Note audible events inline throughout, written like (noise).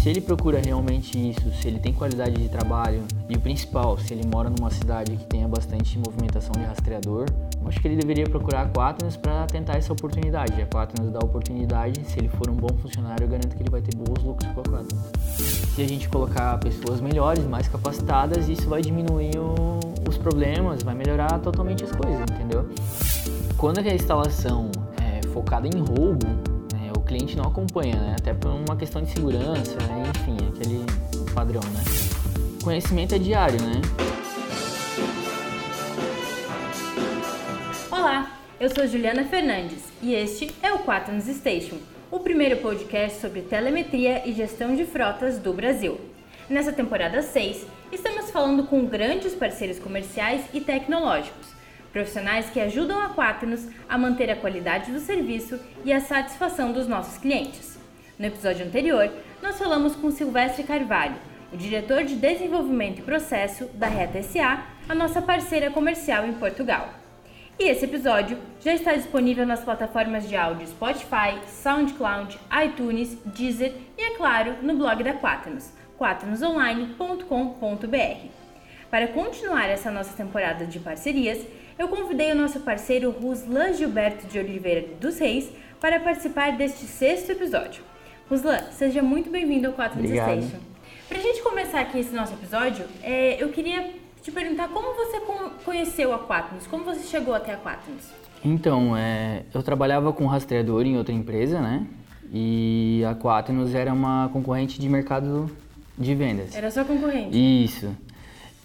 Se ele procura realmente isso, se ele tem qualidade de trabalho e o principal, se ele mora numa cidade que tenha bastante movimentação de rastreador, acho que ele deveria procurar a Quaternos para tentar essa oportunidade. A Quaternos dá a oportunidade, se ele for um bom funcionário, eu garanto que ele vai ter bons lucros com a Quaternos. Se a gente colocar pessoas melhores, mais capacitadas, isso vai diminuir o, os problemas, vai melhorar totalmente as coisas, entendeu? Quando a instalação é focada em roubo, cliente não acompanha, né? até por uma questão de segurança, né? enfim, aquele padrão. Né? Conhecimento é diário, né? Olá, eu sou Juliana Fernandes e este é o Quaternos Station, o primeiro podcast sobre telemetria e gestão de frotas do Brasil. Nessa temporada 6, estamos falando com grandes parceiros comerciais e tecnológicos, profissionais que ajudam a Quaternos a manter a qualidade do serviço e a satisfação dos nossos clientes. No episódio anterior, nós falamos com Silvestre Carvalho, o diretor de desenvolvimento e processo da Reta SA, a nossa parceira comercial em Portugal. E esse episódio já está disponível nas plataformas de áudio Spotify, SoundCloud, iTunes, Deezer e, é claro, no blog da Quaternos, quaternosonline.com.br. Para continuar essa nossa temporada de parcerias, eu convidei o nosso parceiro Ruslan Gilberto de Oliveira dos Reis para participar deste sexto episódio. Ruslan, seja muito bem-vindo ao Quaternos Station. Para a gente começar aqui esse nosso episódio, é, eu queria te perguntar como você conheceu a Quatnos, como você chegou até a Quatnos? Então, é, eu trabalhava com rastreador em outra empresa, né? E a Quatnos era uma concorrente de mercado de vendas. Era sua concorrente? Isso.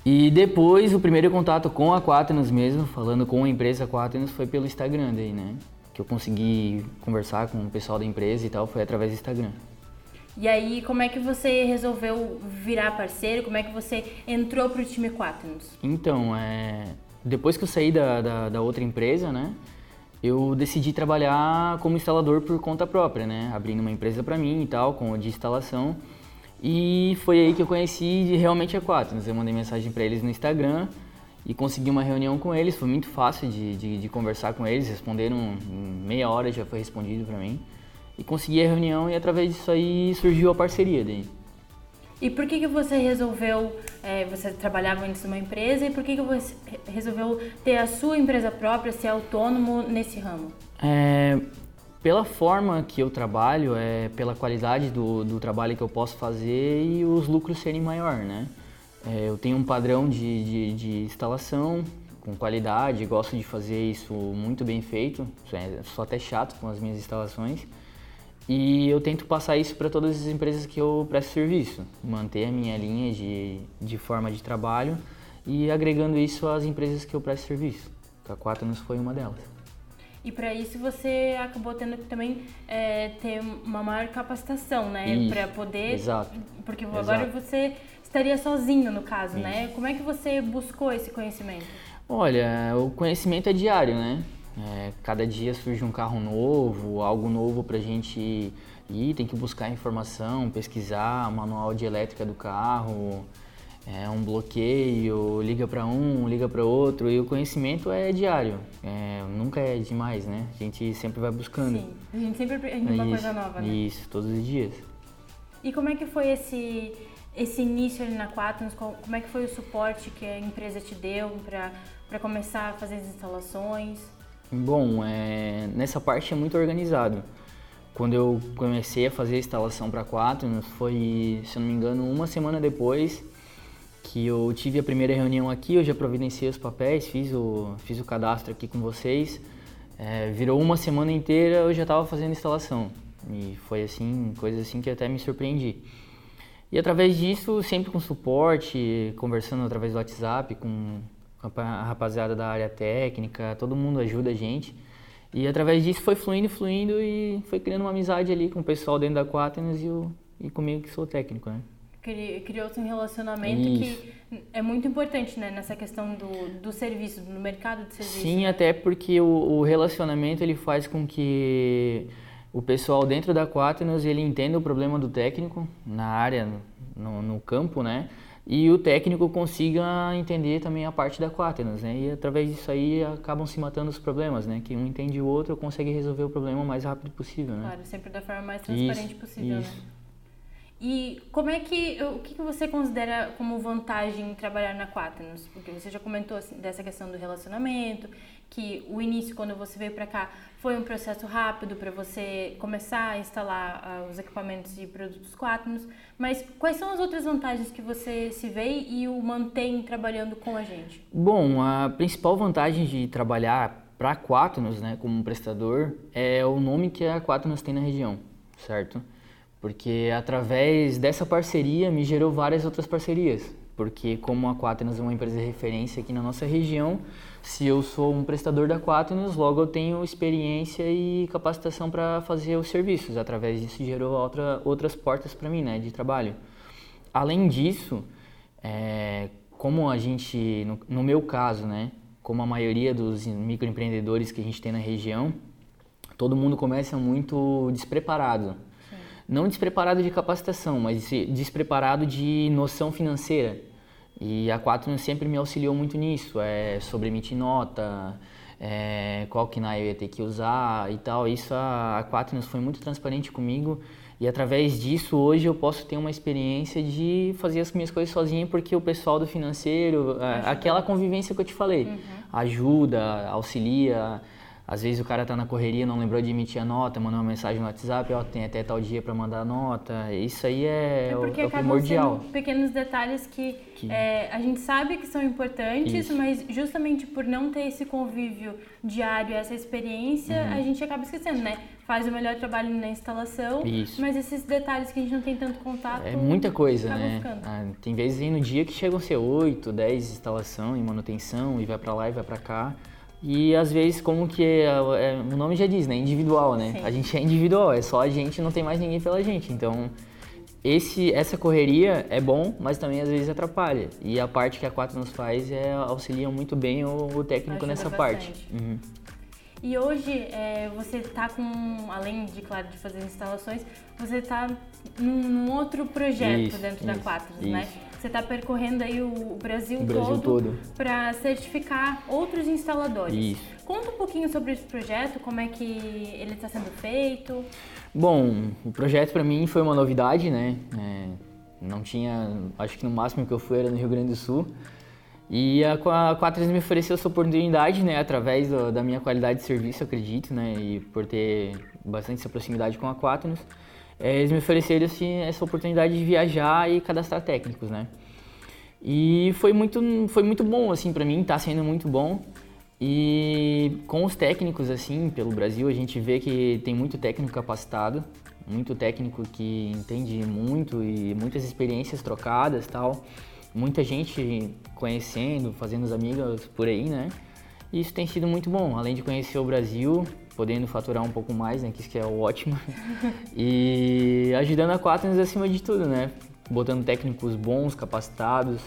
E depois, o primeiro contato com a Quatnos mesmo, falando com a empresa Quatnos, foi pelo Instagram daí, né? Que eu consegui conversar com o pessoal da empresa e tal, foi através do Instagram. E aí, como é que você resolveu virar parceiro? Como é que você entrou para o time Quaternos? Então, é... depois que eu saí da, da, da, outra empresa, né? Eu decidi trabalhar como instalador por conta própria, né? Abrindo uma empresa para mim e tal, com de instalação. E foi aí que eu conheci realmente a Quaternos. Eu mandei mensagem para eles no Instagram e consegui uma reunião com eles. Foi muito fácil de, de, de conversar com eles. Responderam em meia hora, já foi respondido para mim e consegui a reunião e através disso aí surgiu a parceria daí. E por que, que você resolveu, é, você trabalhava antes numa empresa, e por que, que você resolveu ter a sua empresa própria, ser autônomo nesse ramo? É, pela forma que eu trabalho, é, pela qualidade do, do trabalho que eu posso fazer e os lucros serem maior, né? É, eu tenho um padrão de, de, de, instalação com qualidade, gosto de fazer isso muito bem feito, é, sou até chato com as minhas instalações. E eu tento passar isso para todas as empresas que eu presto serviço, manter a minha linha de, de forma de trabalho e agregando isso às empresas que eu presto serviço. A Quaternos foi uma delas. E para isso você acabou tendo que também é, ter uma maior capacitação, né? Para poder. Exato. Porque agora Exato. você estaria sozinho no caso, né? isso. né? Como é que você buscou esse conhecimento? Olha, o conhecimento é diário, né? É, cada dia surge um carro novo, algo novo para a gente ir, tem que buscar informação, pesquisar, manual de elétrica do carro, é, um bloqueio, liga para um, liga para outro, e o conhecimento é diário, é, nunca é demais, né? A gente sempre vai buscando. Sim, a gente sempre aprende uma coisa nova, né? Isso, todos os dias. E como é que foi esse, esse início ali na Quaternos? Como é que foi o suporte que a empresa te deu para começar a fazer as instalações? Bom, é, nessa parte é muito organizado. Quando eu comecei a fazer a instalação para quatro, foi, se eu não me engano, uma semana depois que eu tive a primeira reunião aqui, eu já providenciei os papéis, fiz o, fiz o cadastro aqui com vocês. É, virou uma semana inteira, eu já estava fazendo instalação. E foi assim, coisa assim que até me surpreendi. E através disso, sempre com suporte, conversando através do WhatsApp com a rapaziada da área técnica, todo mundo ajuda a gente. E através disso foi fluindo, fluindo e foi criando uma amizade ali com o pessoal dentro da Quaternos e, e comigo que sou técnico, né? Criou-se um relacionamento Isso. que é muito importante, né? Nessa questão do, do serviço, do mercado de serviço. Sim, até porque o, o relacionamento ele faz com que o pessoal dentro da Quaternos ele entenda o problema do técnico na área, no, no campo, né? e o técnico consiga entender também a parte da Quaternos, né? E através disso aí acabam se matando os problemas, né? Que um entende o outro consegue resolver o problema o mais rápido possível, né? Claro, sempre da forma mais transparente isso, possível, isso. né? E como é que, o que você considera como vantagem em trabalhar na Quaternos? Porque você já comentou assim, dessa questão do relacionamento, que o início, quando você veio para cá, foi um processo rápido para você começar a instalar uh, os equipamentos e produtos Quaternos. Mas quais são as outras vantagens que você se vê e o mantém trabalhando com a gente? Bom, a principal vantagem de trabalhar para Quaternos, né, como um prestador, é o nome que a Quaternos tem na região, certo? Porque através dessa parceria me gerou várias outras parcerias. Porque como a Quaternos é uma empresa de referência aqui na nossa região, se eu sou um prestador da Quaternos, logo eu tenho experiência e capacitação para fazer os serviços. Através disso gerou outra, outras portas para mim, né, de trabalho. Além disso, é, como a gente, no, no meu caso, né, como a maioria dos microempreendedores que a gente tem na região, todo mundo começa muito despreparado não despreparado de capacitação, mas despreparado de noção financeira. E a Quaternos sempre me auxiliou muito nisso, é, sobre emitir nota, é, qual que eu ia ter que usar e tal. Isso a, a Quaternos foi muito transparente comigo e através disso hoje eu posso ter uma experiência de fazer as minhas coisas sozinho porque o pessoal do financeiro, é, aquela convivência que eu te falei, uhum. ajuda, auxilia, às vezes o cara tá na correria, não lembrou de emitir a nota, mandou uma mensagem no WhatsApp, ó, tem até tal dia para mandar a nota. Isso aí é, é, porque é o primordial. Sendo pequenos detalhes que, que... É, a gente sabe que são importantes, Isso. mas justamente por não ter esse convívio diário, essa experiência, uhum. a gente acaba esquecendo, né? Faz o melhor trabalho na instalação, Isso. mas esses detalhes que a gente não tem tanto contato. É muita coisa, né? Ah, tem vezes aí no dia que chegam a ser 8, 10 instalação e manutenção, e vai para lá e vai para cá. E às vezes, como que é, é, o nome já diz, né? Individual, né? Sim. A gente é individual, é só a gente, não tem mais ninguém pela gente. Então, esse, essa correria é bom, mas também às vezes atrapalha. E a parte que a Quatro nos faz é auxilia muito bem o, o técnico Ajuda nessa bastante. parte. Uhum. E hoje é, você está com, além de, claro, de fazer instalações, você está num, num, outro projeto isso, dentro isso, da Quatro, né? Você está percorrendo aí o Brasil, o Brasil todo, todo. para certificar outros instaladores. Isso. Conta um pouquinho sobre esse projeto, como é que ele está sendo feito. Bom, o projeto para mim foi uma novidade, né? É, não tinha, acho que no máximo que eu fui era no Rio Grande do Sul. E a, a Quatres me ofereceu essa oportunidade, né, através do, da minha qualidade de serviço, acredito, né, e por ter bastante essa proximidade com a Quaternos, é, eles me ofereceram assim, essa oportunidade de viajar e cadastrar técnicos, né. E foi muito, foi muito bom, assim, para mim, está sendo muito bom. E com os técnicos, assim, pelo Brasil, a gente vê que tem muito técnico capacitado, muito técnico que entende muito e muitas experiências trocadas tal muita gente conhecendo, fazendo os amigos por aí, né? E isso tem sido muito bom, além de conhecer o Brasil, podendo faturar um pouco mais, né? Que isso que é ótimo. (laughs) e ajudando a Quaternos acima de tudo, né? Botando técnicos bons, capacitados,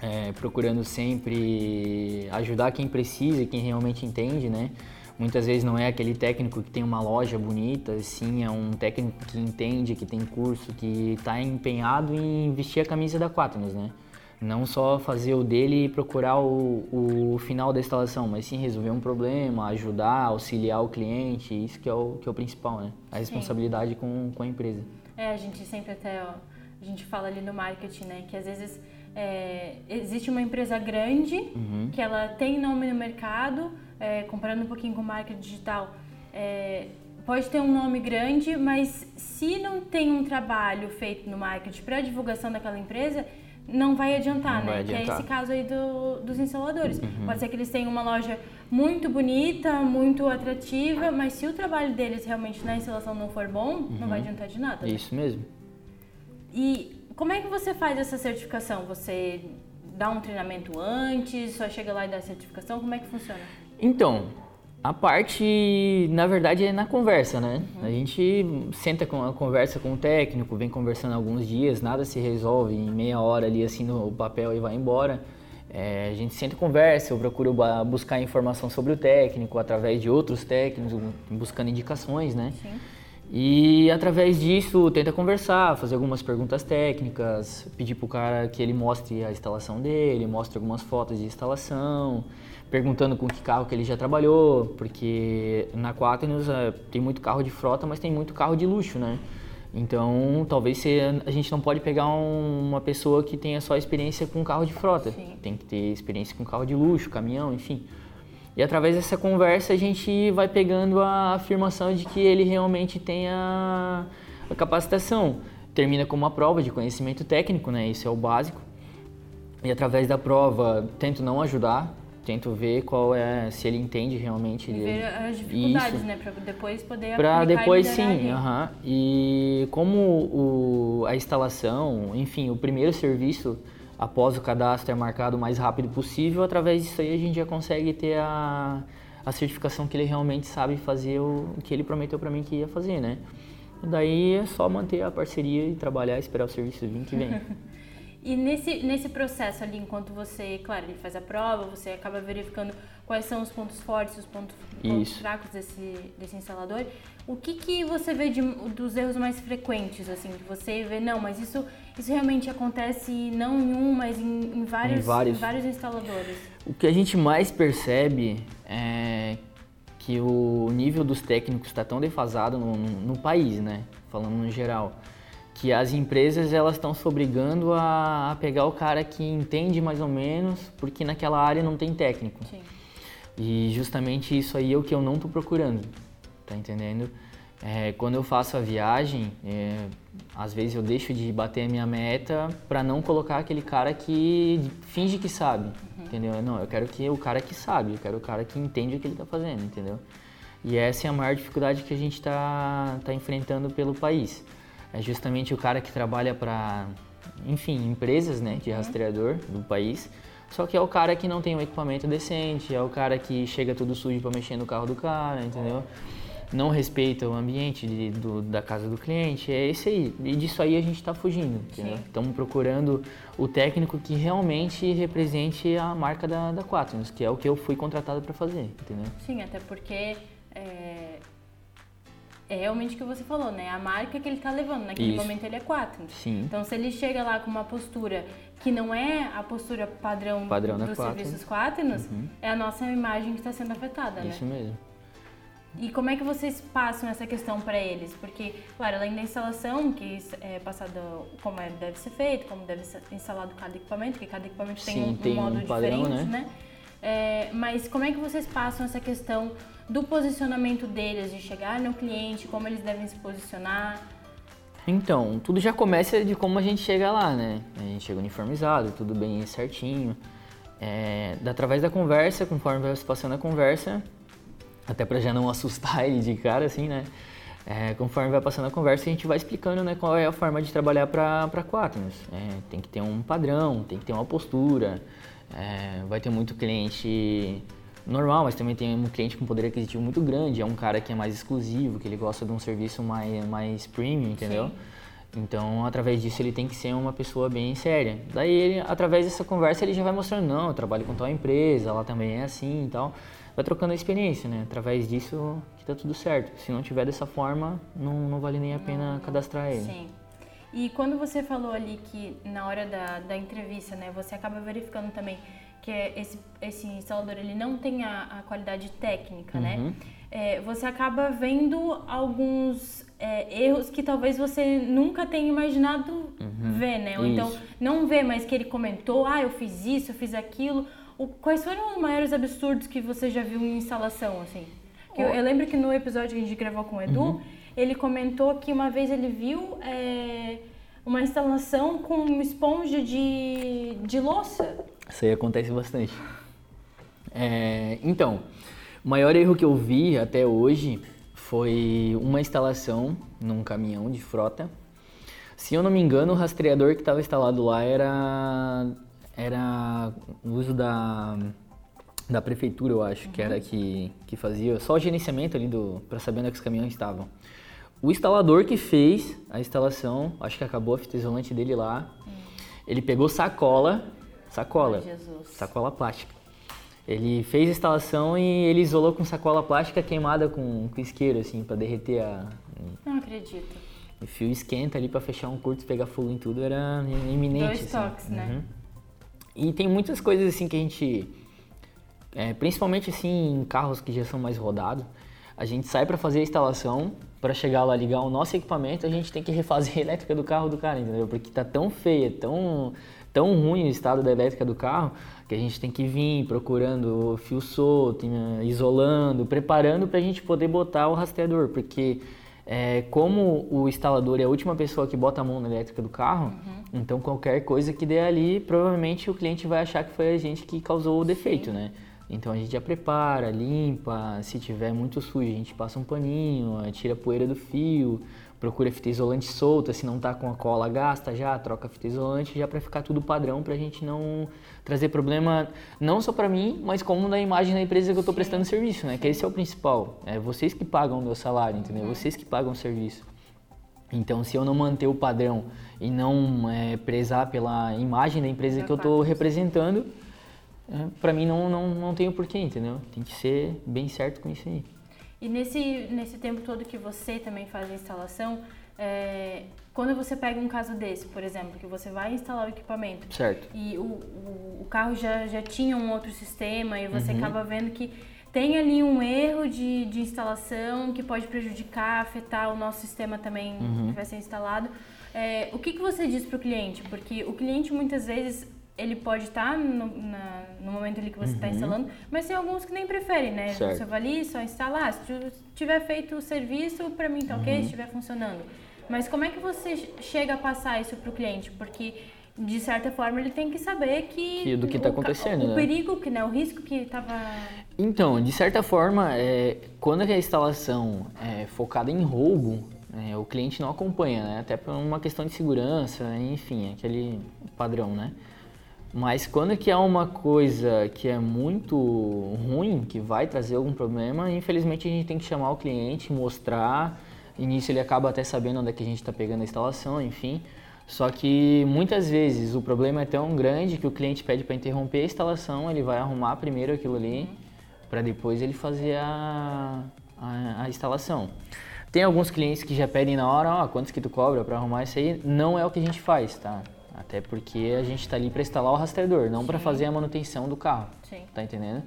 é, procurando sempre ajudar quem precisa e quem realmente entende, né? Muitas vezes não é aquele técnico que tem uma loja bonita, sim, é um técnico que entende, que tem curso, que está empenhado em vestir a camisa da Quaternos, né? Não só fazer o dele e procurar o, o final da instalação, mas sim resolver um problema, ajudar, auxiliar o cliente, isso que é o, que é o principal, né? A responsabilidade com, com a empresa. É, a gente sempre até, ó, a gente fala ali no marketing, né, que às vezes é, existe uma empresa grande uhum. que ela tem nome no mercado, é, comparando um pouquinho com marca digital, é, pode ter um nome grande, mas se não tem um trabalho feito no marketing para divulgação daquela empresa, não vai adiantar, não né? Vai adiantar. Que é esse caso aí do, dos instaladores. Uhum. Pode ser que eles tenham uma loja muito bonita, muito atrativa, mas se o trabalho deles realmente na instalação não for bom, uhum. não vai uhum. adiantar de nada. Né? Isso mesmo. E como é que você faz essa certificação? Você dá um treinamento antes, só chega lá e dá a certificação? Como é que funciona? Então, a parte, na verdade, é na conversa, né? Uhum. A gente senta com a conversa com o técnico, vem conversando alguns dias, nada se resolve em meia hora ali assim no papel e vai embora. É, a gente senta e conversa, eu procuro buscar informação sobre o técnico através de outros técnicos, buscando indicações, né? Sim. E através disso tenta conversar, fazer algumas perguntas técnicas, pedir para o cara que ele mostre a instalação dele, mostre algumas fotos de instalação, perguntando com que carro que ele já trabalhou, porque na Quaternos uh, tem muito carro de frota, mas tem muito carro de luxo, né? Então, talvez se, a gente não pode pegar um, uma pessoa que tenha só experiência com carro de frota. Sim. Tem que ter experiência com carro de luxo, caminhão, enfim. E através dessa conversa a gente vai pegando a afirmação de que ele realmente tem a, a capacitação. Termina com uma prova de conhecimento técnico, né? Isso é o básico. E através da prova tento não ajudar, tento ver qual é se ele entende realmente E ver as dificuldades, Isso. né? Pra depois poder Pra aplicar depois sim, ali. aham. E como o, a instalação, enfim, o primeiro serviço após o cadastro é marcado o mais rápido possível, através disso aí a gente já consegue ter a, a certificação que ele realmente sabe fazer o, que ele prometeu pra mim que ia fazer, né? Daí é só manter a parceria e trabalhar, esperar o serviço vir que vem. (laughs) E nesse, nesse processo ali, enquanto você, claro, ele faz a prova, você acaba verificando quais são os pontos fortes, os pontos, pontos fracos desse, desse instalador, o que, que você vê de, dos erros mais frequentes, assim, que você vê, não, mas isso, isso realmente acontece não em um, mas em, em vários, Em vários. em vários instaladores. O que a gente mais percebe é que o nível dos técnicos está tão defasado no, no- no país, né? Falando no geral. Que as empresas elas estão se obrigando a, a pegar o cara que entende mais ou menos, porque naquela área não tem técnico. Sim. E justamente isso aí é o que eu não estou procurando, tá entendendo? É, quando eu faço a viagem, é, às vezes eu deixo de bater a minha meta para não colocar aquele cara que finge que sabe, entendeu? Não, eu quero que o cara que sabe, eu quero o cara que entende o que ele está fazendo, entendeu? E essa é a maior dificuldade que a gente está tá enfrentando pelo país. É justamente o cara que trabalha para, enfim, empresas né, de rastreador do país, só que é o cara que não tem um equipamento decente, é o cara que chega tudo sujo para mexer no carro do cara, entendeu? Não respeita o ambiente de- do- da casa do cliente, é esse aí. E disso aí a gente está fugindo, entendeu? Estamos procurando o técnico que realmente represente a marca da, da Quaternos, que é o que eu fui contratado para fazer, entendeu? Sim, até porque é, é realmente o que você falou, né? A marca que ele tá levando, naquele Isso. momento ele é quatro. Sim. Então, se ele chega lá com uma postura que não é a postura padrão, Padrão dos Quaternos. serviços Quaternos, é a nossa imagem que está sendo afetada, né? Isso mesmo. E como é que vocês passam essa questão para eles? Porque, claro, além da instalação, que é passada como é, deve ser feito, como deve ser instalado cada equipamento, que cada equipamento tem Sim, um, um tem um modo padrão, diferente, né? né? É, mas como é que vocês passam essa questão do posicionamento deles, de chegar no cliente, como eles devem se posicionar? Então, tudo já começa de como a gente chega lá, né? A gente chega uniformizado, tudo bem certinho. É, através da conversa, conforme vai se passando a conversa, até para já não (laughs) assustar ele de cara, assim, né? É, conforme vai passando a conversa, a gente vai explicando né, qual é a forma de trabalhar para Quaternos. É, tem que ter um padrão, tem que ter uma postura. é, vai ter muito cliente normal, mas também tem um cliente com poder aquisitivo muito grande. É um cara que é mais exclusivo, que ele gosta de um serviço mais, mais premium, entendeu? Sim. Então, através disso, ele tem que ser uma pessoa bem séria. Daí, ele, através dessa conversa, ele já vai mostrando, não, eu trabalho com tal empresa, ela também é assim e tal. Vai trocando a experiência, né? Através disso, que tá tudo certo. Se não tiver dessa forma, não, não vale nem a pena cadastrar ele. Sim. E quando você falou ali que na hora da, da entrevista, né, você acaba verificando também que esse, esse instalador ele não tem a, a qualidade técnica, Uhum. né? É, você acaba vendo alguns é, erros que talvez você nunca tenha imaginado ver, né? Ou então Uhum. Isso. não vê, mas que ele comentou, ah, eu fiz isso, eu fiz aquilo. O, quais foram os maiores absurdos que você já viu em instalação, assim? Eu, eu lembro que no episódio que a gente gravou com o Edu, Uhum. ele comentou que uma vez ele viu é, uma instalação com uma esponja de, de louça. Isso aí acontece bastante. É, então, o maior erro que eu vi até hoje foi uma instalação num caminhão de frota. Se eu não me engano, o rastreador que estava instalado lá era era o uso da da prefeitura, eu acho, que era que, que fazia só o gerenciamento ali do para saber onde é que os caminhões estavam. O instalador que fez a instalação, acho que acabou a fita isolante dele lá. Ele pegou sacola, sacola, sacola plástica. Ele fez a instalação e ele isolou com sacola plástica queimada com, com isqueiro, assim, para derreter a. Não acredito. O fio esquenta ali para fechar um curto pegar fogo em tudo era iminente. Dois assim. toques, né? Uhum. E tem muitas coisas assim que a gente, é, principalmente assim em carros que já são mais rodados, a a gente sai para fazer a instalação, para chegar lá ligar o nosso equipamento, a gente tem que refazer a elétrica do carro do cara, entendeu? Porque tá tão feia, tão tão ruim o estado da elétrica do carro que a gente tem que vir procurando fio solto, isolando, preparando para a gente poder botar o rastreador, porque é, como o instalador é a última pessoa que bota a mão na elétrica do carro, uhum. então qualquer coisa que der ali, provavelmente o cliente vai achar que foi a gente que causou o defeito, Sim. né? Então a gente já prepara, limpa, se tiver muito sujo a gente passa um paninho, tira a poeira do fio, procura fita isolante solta, se não tá com a cola gasta já, troca fita isolante já para ficar tudo padrão para a gente não trazer problema não só para mim, mas como na imagem da empresa que eu estou prestando serviço, né? Que esse é o principal. É vocês que pagam o meu salário, entendeu? Uhum. Vocês que pagam o serviço. Então, se eu não manter o padrão e não é, prezar pela imagem da empresa que eu estou representando, é, para mim não, não, não tem o porquê, entendeu? Tem que ser bem certo com isso aí. E nesse, nesse tempo todo que você também faz a instalação, é, quando você pega um caso desse, por exemplo, que você vai instalar o equipamento certo. e o, o, o carro já, já tinha um outro sistema e você uhum. acaba vendo que tem ali um erro de, de instalação que pode prejudicar, afetar o nosso sistema também uhum. que vai ser instalado. É, o que, que você diz para o cliente? Porque o cliente muitas vezes ele pode estar tá no, na, no momento ali que você está uhum. instalando, mas tem alguns que nem preferem, né? Certo. Você vai ali, só instalar, ah, se tiver feito o serviço, para mim tá ok, uhum. se estiver funcionando. Mas como é que você chega a passar isso para o cliente? Porque de certa forma ele tem que saber que, que do que está acontecendo, o, né? o perigo, que né, o risco que estava. Então, de certa forma, é, quando a instalação é focada em roubo, é, o cliente não acompanha, né? Até por uma questão de segurança, enfim, aquele padrão, né? Mas quando que é uma coisa que é muito ruim, que vai trazer algum problema, infelizmente a gente tem que chamar o cliente, mostrar. E nisso ele acaba até sabendo onde é que a gente está pegando a instalação, enfim. Só que muitas vezes o problema é tão grande que o cliente pede para interromper a instalação, ele vai arrumar primeiro aquilo ali, para depois ele fazer a, a, a, instalação. Tem alguns clientes que já pedem na hora, ó, oh, quantos que tu cobra para arrumar isso aí? Não é o que a gente faz, tá? Até porque a gente está ali para instalar o rastreador, não para fazer a manutenção do carro. Sim. Tá entendendo?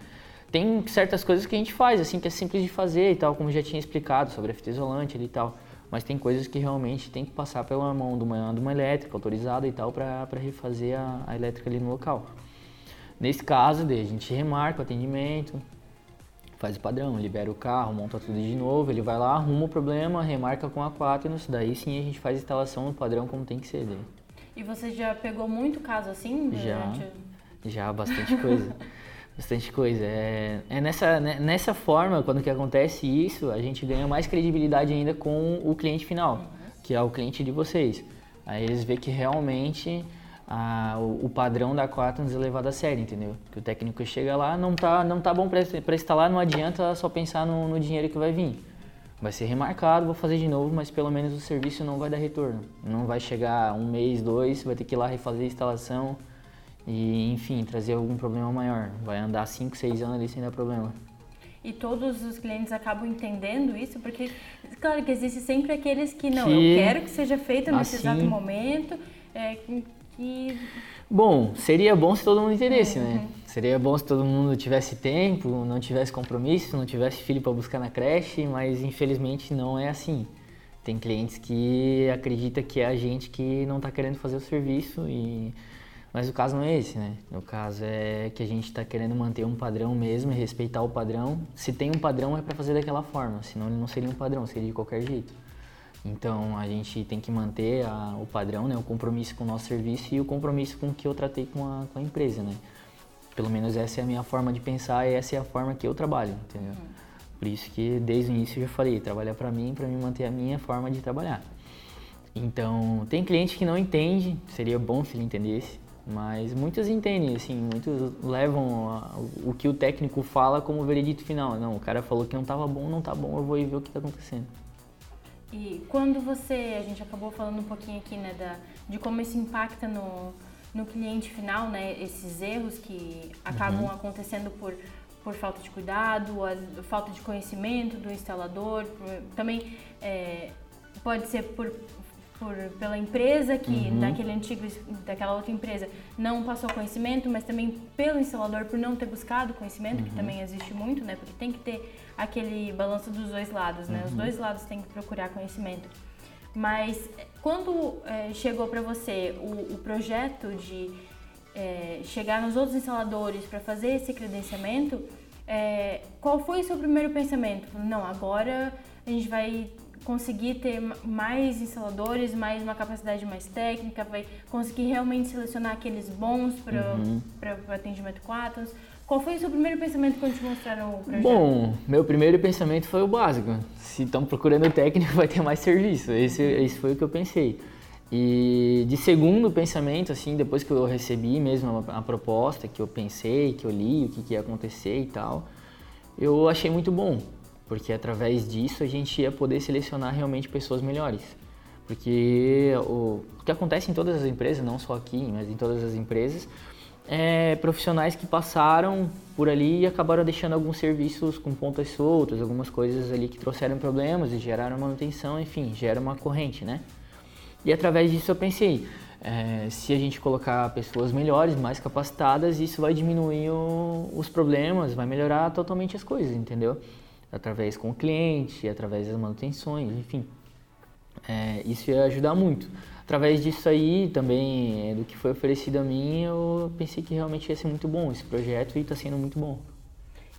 Tem certas coisas que a gente faz, assim, que é simples de fazer e tal, como já tinha explicado sobre a fita isolante ali e tal. Mas tem coisas que realmente tem que passar pela mão de uma, de uma elétrica autorizada e tal para refazer a, a elétrica ali no local. Nesse caso, a gente remarca o atendimento, faz o padrão, libera o carro, monta tudo de novo, ele vai lá, arruma o problema, remarca com a Quaternos, daí sim a gente faz a instalação no padrão como tem que ser dele. E você já pegou muito caso assim? Já, já, bastante coisa. (laughs) bastante coisa. É, é nessa, né, nessa forma, quando que acontece isso, a gente ganha mais credibilidade ainda com o cliente final, uhum. que é o cliente de vocês. Aí eles veem que realmente a, o, o, padrão da Quaternos é levado a sério, entendeu? Que o técnico chega lá, não tá, não tá bom para instalar, não adianta só pensar no, no dinheiro que vai vir vai ser remarcado, vou fazer de novo, mas pelo menos o serviço não vai dar retorno. Não vai chegar um mês, dois, vai ter que ir lá refazer a instalação e, enfim, trazer algum problema maior. Vai andar 5, 6 anos ali sem dar problema. E todos os clientes acabam entendendo isso, porque, claro que existe sempre aqueles que não, que... eu quero que seja feito nesse assim... exato momento, é, que... Bom, seria bom se todo mundo entendesse, né? uhum. né? Seria bom se todo mundo tivesse tempo, não tivesse compromisso, não tivesse filho para buscar na creche, mas infelizmente não é assim. Tem clientes que acreditam que é a gente que não está querendo fazer o serviço e mas o caso não é esse, né? O caso é que a gente está querendo manter um padrão mesmo e respeitar o padrão. Se tem um padrão é para fazer daquela forma, senão ele não seria um padrão, seria de qualquer jeito. Então a gente tem que manter a, o padrão, né? O compromisso com o nosso serviço e o compromisso com o que eu tratei com a, com a empresa, né? Pelo menos essa é a minha forma de pensar e essa é a forma que eu trabalho, entendeu? Uhum. Por isso que desde o início eu já falei, trabalhar para mim, para mim manter a minha forma de trabalhar. Então, tem cliente que não entende, seria bom se ele entendesse, mas muitos entendem, assim, muitos levam a, o que o técnico fala como veredito final. Não, o cara falou que não estava bom, não está bom, eu vou ir ver o que está acontecendo. E quando você, a gente acabou falando um pouquinho aqui, né, da, de como isso impacta no, no cliente final, né, esses erros que acabam uhum. acontecendo por, por falta de cuidado, falta de conhecimento do instalador, por, também é, pode ser por por, pela empresa que uhum. daquele antigo daquela outra empresa não passou conhecimento, mas também pelo instalador por não ter buscado conhecimento, uhum. que também existe muito, né? Porque tem que ter aquele balanço dos dois lados, né? Uhum. Os dois lados têm que procurar conhecimento. Mas quando é, chegou para você o, o, projeto de é, chegar nos outros instaladores para fazer esse credenciamento, é, qual foi o seu primeiro pensamento? Não, agora a gente vai conseguir ter mais instaladores, mais uma capacidade mais técnica, vai conseguir realmente selecionar aqueles bons para uhum. atendimento Quaternos. Qual foi o seu primeiro pensamento quando te mostraram o projeto? Bom, meu primeiro pensamento foi o básico. Se estão procurando técnico, (laughs) vai ter mais serviço. Esse, esse foi o que eu pensei. E de segundo pensamento, assim, depois que eu recebi mesmo a, a proposta, que eu pensei, que eu li o que, que ia acontecer e tal, eu achei muito bom porque através disso a gente ia poder selecionar realmente pessoas melhores. Porque o, o que acontece em todas as empresas, não só aqui, mas em todas as empresas, é profissionais que passaram por ali e acabaram deixando alguns serviços com pontas soltas, algumas coisas ali que trouxeram problemas e geraram manutenção, enfim, gera uma corrente, né? E através disso eu pensei, é, se a gente colocar pessoas melhores, mais capacitadas, isso vai diminuir o, os problemas, vai melhorar totalmente as coisas, entendeu? através com o cliente, através das manutenções, enfim. É, isso ia ajudar muito. Através disso aí, também, é, do que foi oferecido a mim, eu pensei que realmente ia ser muito bom esse projeto e está sendo muito bom.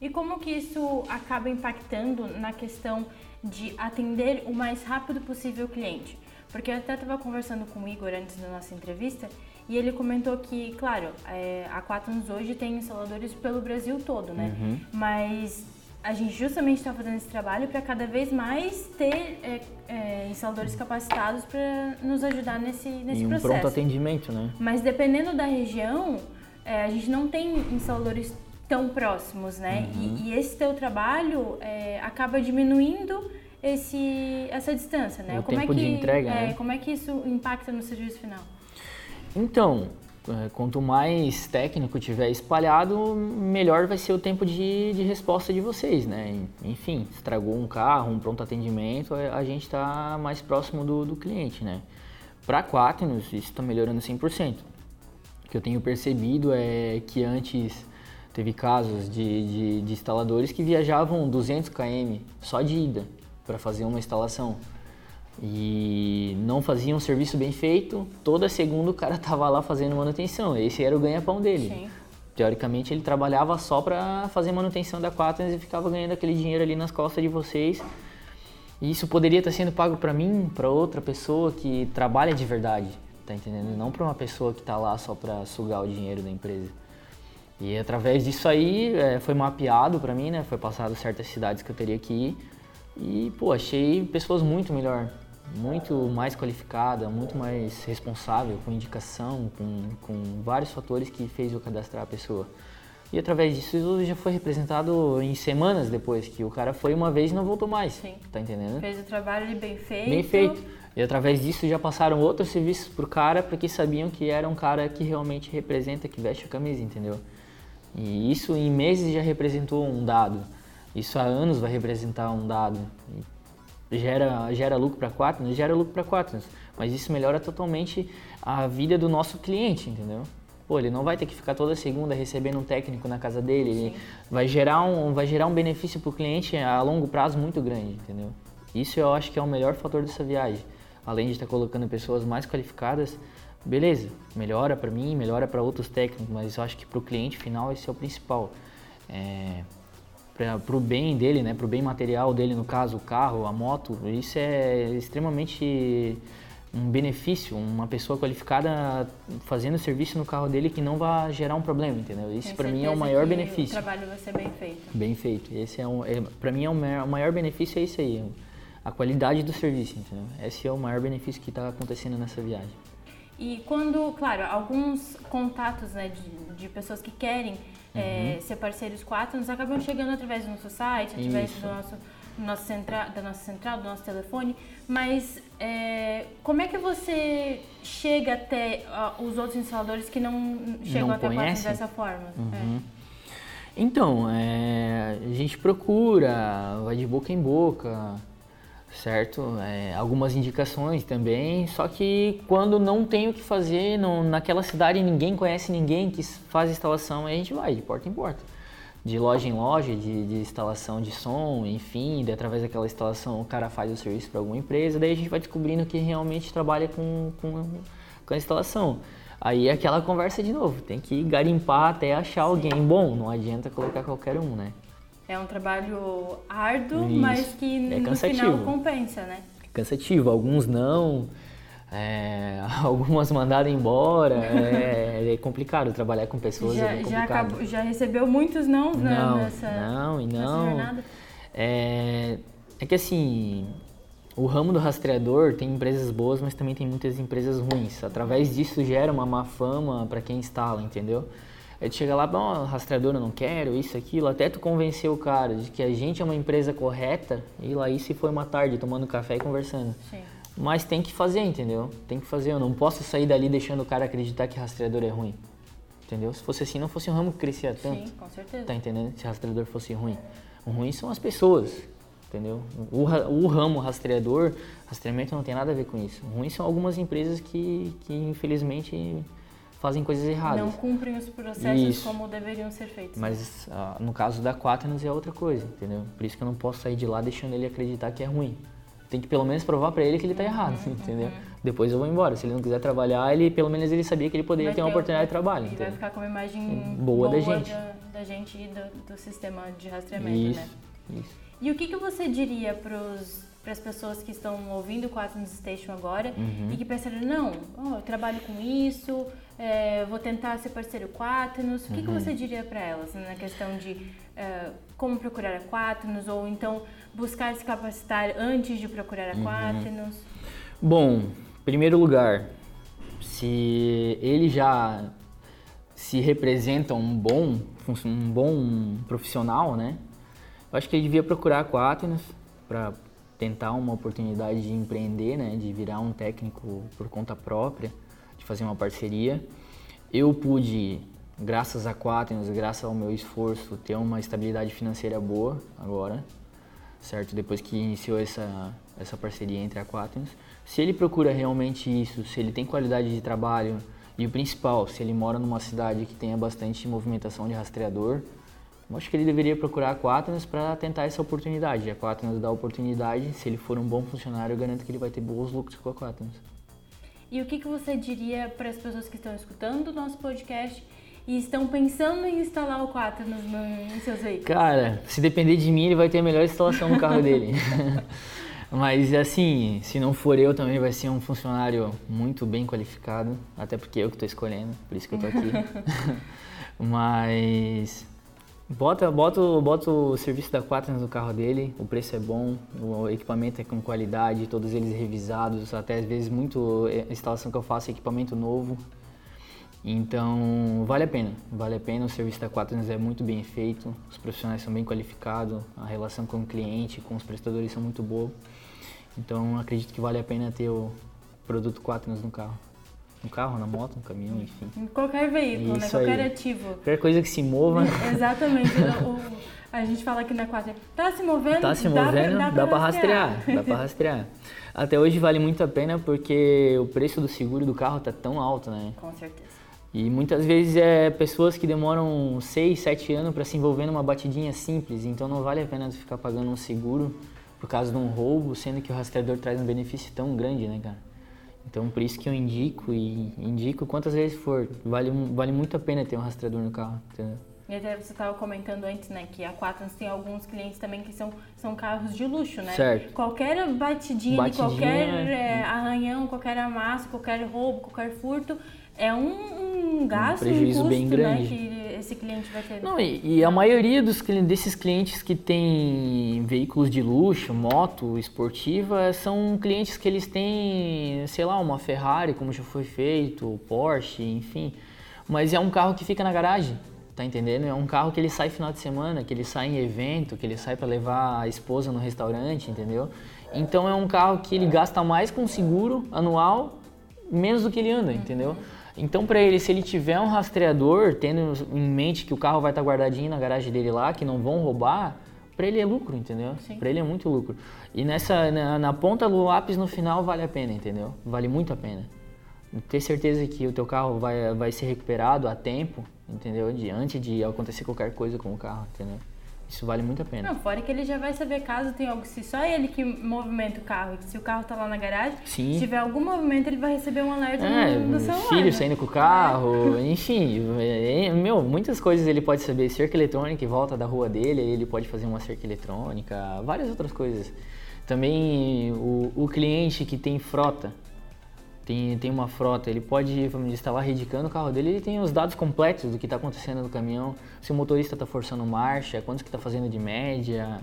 E como que isso acaba impactando na questão de atender o mais rápido possível o cliente? Porque eu até estava conversando com o Igor antes da nossa entrevista e ele comentou que, claro, é, a Quaternos hoje tem instaladores pelo Brasil todo, né? Uhum. Mas a gente justamente está fazendo esse trabalho para cada vez mais ter é, é, instaladores capacitados para nos ajudar nesse, nesse e um processo. pronto atendimento, né? Mas dependendo da região, é, a gente não tem instaladores tão próximos, né? Uhum. E, e, esse teu trabalho é, acaba diminuindo esse, essa distância, né? O como tempo é que, de entrega, é, né? Como é que isso impacta no serviço final? Então, é, quanto mais técnico tiver espalhado, melhor vai ser o tempo de, de resposta de vocês, né? Enfim, estragou um carro, um pronto atendimento, a gente está mais próximo do, do cliente, né? Para Quaternos, isso está melhorando 100%. O que eu tenho percebido é que antes teve casos de, de, de instaladores que viajavam 200 km só de ida para fazer uma instalação e não fazia um serviço bem feito, toda segunda o cara (laughs) tava lá fazendo manutenção. Esse era o ganha-pão dele. Sim. Teoricamente ele trabalhava só para fazer manutenção da Quaterns e ficava ganhando aquele dinheiro ali nas costas de vocês. E isso poderia estar sendo pago para mim, para outra pessoa que trabalha de verdade, tá entendendo? Não para uma pessoa que está lá só para sugar o dinheiro da empresa. E através disso aí é, foi mapeado para mim, né? Foi passado certas cidades que eu teria que ir. E, pô, achei pessoas muito melhor muito mais qualificada, muito mais responsável, com indicação, com, com vários fatores que fez eu cadastrar a pessoa. E através disso isso já foi representado em semanas depois, que o cara foi uma vez e não voltou mais. Sim. Tá entendendo? Fez o trabalho bem feito. Bem feito. E através disso já passaram outros serviços pro cara, porque sabiam que era um cara que realmente representa, que veste a camisa, entendeu? E isso em meses já representou um dado. Isso há anos vai representar um dado gera, gera lucro para Quaternos, gera lucro para Quaternos, mas isso melhora totalmente a vida do nosso cliente, entendeu? Pô, ele não vai ter que ficar toda segunda recebendo um técnico na casa dele, ele vai gerar um, vai gerar um benefício para o cliente a longo prazo muito grande, entendeu? Isso eu acho que é o melhor fator dessa viagem. Além de estar colocando pessoas mais qualificadas, beleza, melhora para mim, melhora para outros técnicos, mas eu acho que para o cliente final esse é o principal. É, para o bem dele, né, para o bem material dele, no caso o carro, a moto, isso é extremamente um benefício, uma pessoa qualificada fazendo serviço no carro dele que não vai gerar um problema, entendeu? Isso para mim é o maior benefício. O trabalho vai ser bem feito. Bem feito. Esse é um, é, para mim é o maior, o maior benefício é isso aí, a qualidade do serviço, entendeu? Esse é o maior benefício que está acontecendo nessa viagem. E quando, claro, alguns contatos né, de, de pessoas que querem é, ser parceiros quatro, nos acabam chegando através do nosso site, através do nosso, nosso central, da nossa central, do nosso telefone. Mas é, como é que você chega até uh, os outros instaladores que não chegam não até quatro dessa forma? Uhum. É. Então, é, a gente procura, vai de boca em boca. Certo? É, algumas indicações também, só que quando não tem o que fazer, não, naquela cidade ninguém conhece ninguém que faz instalação, aí a gente vai de porta em porta. De loja em loja, de, de instalação de som, enfim, de, através daquela instalação o cara faz o serviço para alguma empresa, daí a gente vai descobrindo que realmente trabalha com, com, com a instalação. Aí é aquela conversa de novo, tem que garimpar até achar alguém bom, não adianta colocar qualquer um, né? É um trabalho árduo, Isso. mas que é no final compensa, né? É cansativo, alguns não, é, (laughs) algumas mandaram embora, é, é, complicado trabalhar com pessoas, já, é já, acabou, já, recebeu muitos não, não nessa, não, e não. É, é que assim, o ramo do rastreador tem empresas boas, mas também tem muitas empresas ruins. Através disso gera uma má fama para quem instala, entendeu? Aí tu chega lá, bom, rastreador eu não quero, isso, aquilo, até tu convencer o cara de que a gente é uma empresa correta, e lá isso foi uma tarde, tomando café e conversando. Sim. Mas tem que fazer, entendeu? Tem que fazer, eu não posso sair dali deixando o cara acreditar que rastreador é ruim. Entendeu? Se fosse assim, não fosse um ramo que crescia tanto. Sim, com certeza. Tá entendendo? Se rastreador fosse ruim. O ruim são as pessoas, entendeu? O, o ramo rastreador, rastreamento não tem nada a ver com isso. O ruim são algumas empresas que, que infelizmente fazem coisas erradas. Não cumprem os processos isso. como deveriam ser feitos. Mas uh, no caso da Quaternos é outra coisa, entendeu? Por isso que eu não posso sair de lá deixando ele acreditar que é ruim. Tem que pelo menos provar para ele que ele está errado, uhum, entendeu? Uhum. Depois eu vou embora. Se ele não quiser trabalhar, ele pelo menos ele sabia que ele poderia ter uma oportunidade de trabalho. E vai ficar com uma imagem boa, boa da gente. Da, da gente e do, do, sistema de rastreamento, isso, né? Isso. E o que, que você diria para os para as pessoas que estão ouvindo o Quaternos Station agora uhum. e que pensaram, não, oh, eu trabalho com isso, é, vou tentar ser parceiro Quaternos. O que, que uhum. você diria para elas né, na questão de uh, como procurar a Quaternos ou então buscar se capacitar antes de procurar a uhum. Quaternos? Bom, em primeiro lugar, se ele já se representa um bom, um bom profissional, né? Eu acho que ele devia procurar a Quaternos para tentar uma oportunidade de empreender, né, de virar um técnico por conta própria, fazer uma parceria. Eu pude, graças a Quaternos, graças ao meu esforço, ter uma estabilidade financeira boa agora, certo? Depois que iniciou essa, essa parceria entre a Quaternos. Se ele procura realmente isso, se ele tem qualidade de trabalho e o principal, se ele mora numa cidade que tenha bastante movimentação de rastreador, eu acho que ele deveria procurar a Quaternos para tentar essa oportunidade. A Quaternos dá a oportunidade, se ele for um bom funcionário, eu garanto que ele vai ter bons lucros com a Quaternos. E o que, que você diria para as pessoas que estão escutando o nosso podcast e estão pensando em instalar o Quaternos em seus veículos? Cara, se depender de mim, ele vai ter a melhor instalação no carro dele. (laughs) Mas assim, se não for eu também vai ser um funcionário muito bem qualificado, até porque eu que estou escolhendo, por isso que eu estou aqui. (laughs) Mas Bota, bota, bota o serviço da Quaternos no carro dele, o preço é bom, o equipamento é com qualidade, todos eles revisados, até às vezes muito a instalação que eu faço é equipamento novo. Então vale a pena, vale a pena, o serviço da Quaternos é muito bem feito, os profissionais são bem qualificados, a relação com o cliente, com os prestadores são muito boa. Então acredito que vale a pena ter o produto Quaternos no carro. No carro, na moto, no caminhão, enfim. Em qualquer veículo, né? Isso né? Qualquer aí. ativo. Qualquer coisa que se mova. (laughs) Exatamente. o, a gente fala aqui na quadra, tá se movendo? Tá se movendo, dá, dá, dá para rastrear. rastrear. dá para rastrear. (laughs) Até hoje vale muito a pena porque o preço do seguro do carro tá tão alto, né? Com certeza. E muitas vezes é pessoas que demoram 6, 7 anos para se envolver numa batidinha simples, então não vale a pena ficar pagando um seguro por causa de um roubo, sendo que o rastreador traz um benefício tão grande, né, cara? Então, por isso que eu indico e indico quantas vezes for. Vale, vale muito a pena ter um rastreador no carro, entendeu? E até você estava comentando antes, né, que a Quatrans tem alguns clientes também que são, são carros de luxo, né? Certo. Qualquer batidinha, batidinha qualquer é, arranhão, qualquer amasso, qualquer roubo, qualquer furto, é um, um gasto, um prejuízo um custo, bem né, grande. Né, esse cliente vai ter. Não, e, e a maioria dos, desses clientes que tem veículos de luxo, moto esportiva, são clientes que eles têm, sei lá, uma Ferrari, como já foi feito, Porsche, enfim. Mas é um carro que fica na garagem, tá entendendo? É um carro que ele sai final de semana, que ele sai em evento, que ele sai para levar a esposa no restaurante, entendeu? Então é um carro que ele gasta mais com seguro anual, menos do que ele anda, entendeu? Então, para ele, se ele tiver um rastreador, tendo em mente que o carro vai estar guardadinho na garagem dele lá, que não vão roubar, para ele é lucro, entendeu? Para ele é muito lucro. E nessa na, na, ponta do lápis no final vale a pena, entendeu? Vale muito a pena. Ter certeza que o teu carro vai, vai ser recuperado a tempo, entendeu? De, antes de acontecer qualquer coisa com o carro, entendeu? Isso vale muito a pena. Não, fora que ele já vai saber caso tem algo, se só ele que movimenta o carro, e se o carro tá lá na garagem, Sim. se tiver algum movimento, ele vai receber um alerta é, no, no celular. filho né? saindo com o carro, é. (laughs) enfim, é, meu, muitas coisas ele pode saber, cerca eletrônica em volta da rua dele, ele pode fazer uma cerca eletrônica, várias outras coisas. Também o, o cliente que tem frota, tem, tem uma frota, ele pode, vamos dizer, estar lá redicando o carro dele, ele tem os dados completos do que está acontecendo no caminhão, se o motorista está forçando marcha, quantos que está fazendo de média,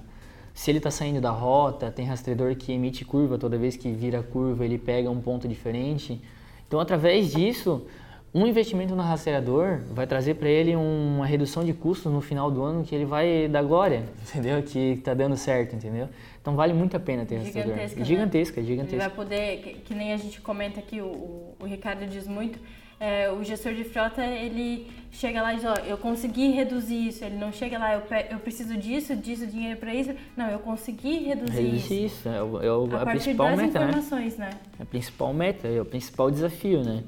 se ele está saindo da rota, tem rastreador que emite curva, toda vez que vira curva ele pega um ponto diferente. Então, através disso, um investimento no rastreador vai trazer para ele uma redução de custos no final do ano que ele vai dar glória, (laughs) entendeu? Que está dando certo, entendeu? Então vale muito a pena ter rastreador. Gigantesca, né? gigantesca, gigantesca. Ele vai poder, que, que, nem a gente comenta aqui, o, o, o Ricardo diz muito, é, o gestor de frota, ele chega lá e diz, ó, eu consegui reduzir isso. Ele não chega lá, eu, eu preciso disso, disso, dinheiro para isso. Não, eu consegui reduzir, reduzir isso. isso. É, o, é o, a, a principal meta, né? né? É a principal meta, é o principal desafio, né?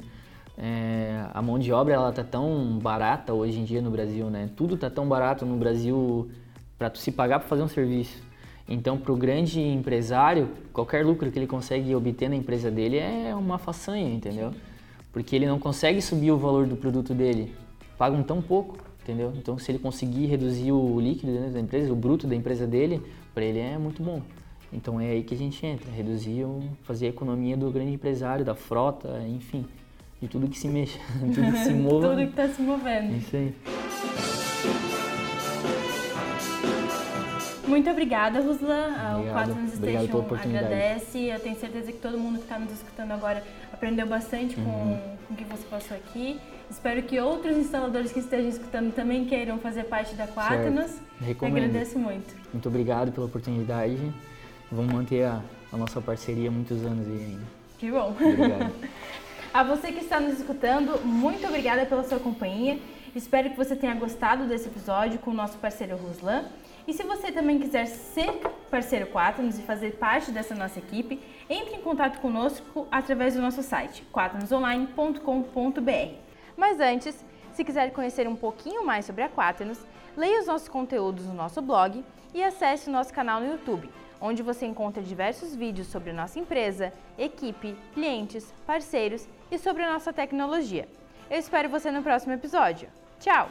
É, a mão de obra ela tá tão barata hoje em dia no Brasil, né? Tudo tá tão barato no Brasil para tu se pagar para fazer um serviço. Então, para o grande empresário, qualquer lucro que ele consegue obter na empresa dele é uma façanha, entendeu? Porque ele não consegue subir o valor do produto dele. Pagam tão pouco, entendeu? Então, se ele conseguir reduzir o líquido da empresa, o bruto da empresa dele, para ele é muito bom. Então, é aí que a gente entra, reduzir, fazer a economia do grande empresário, da frota, enfim de tudo que se mexe, (laughs) tudo que se (laughs) move. tudo que está se movendo. Isso aí. Muito obrigada, Ruslan. O Quatro Station agradece. Eu tenho certeza que todo mundo que está nos escutando agora aprendeu bastante uhum. com, com o que você passou aqui. Espero que outros instaladores que estejam escutando também queiram fazer parte da Quaternos. Recomendo. Agradeço muito. Muito obrigado pela oportunidade. Vamos manter a, a nossa parceria muitos anos aí ainda. Que bom. Obrigado. (laughs) A você que está nos escutando, muito obrigada pela sua companhia. Espero que você tenha gostado desse episódio com o nosso parceiro Ruslan. E se você também quiser ser parceiro Quaternos e fazer parte dessa nossa equipe, entre em contato conosco através do nosso site quaternosonline.com.br. Mas antes, se quiser conhecer um pouquinho mais sobre a Quaternos, leia os nossos conteúdos no nosso blog e acesse o nosso canal no YouTube onde você encontra diversos vídeos sobre nossa empresa, equipe, clientes, parceiros e sobre a nossa tecnologia. Eu espero você no próximo episódio. Tchau!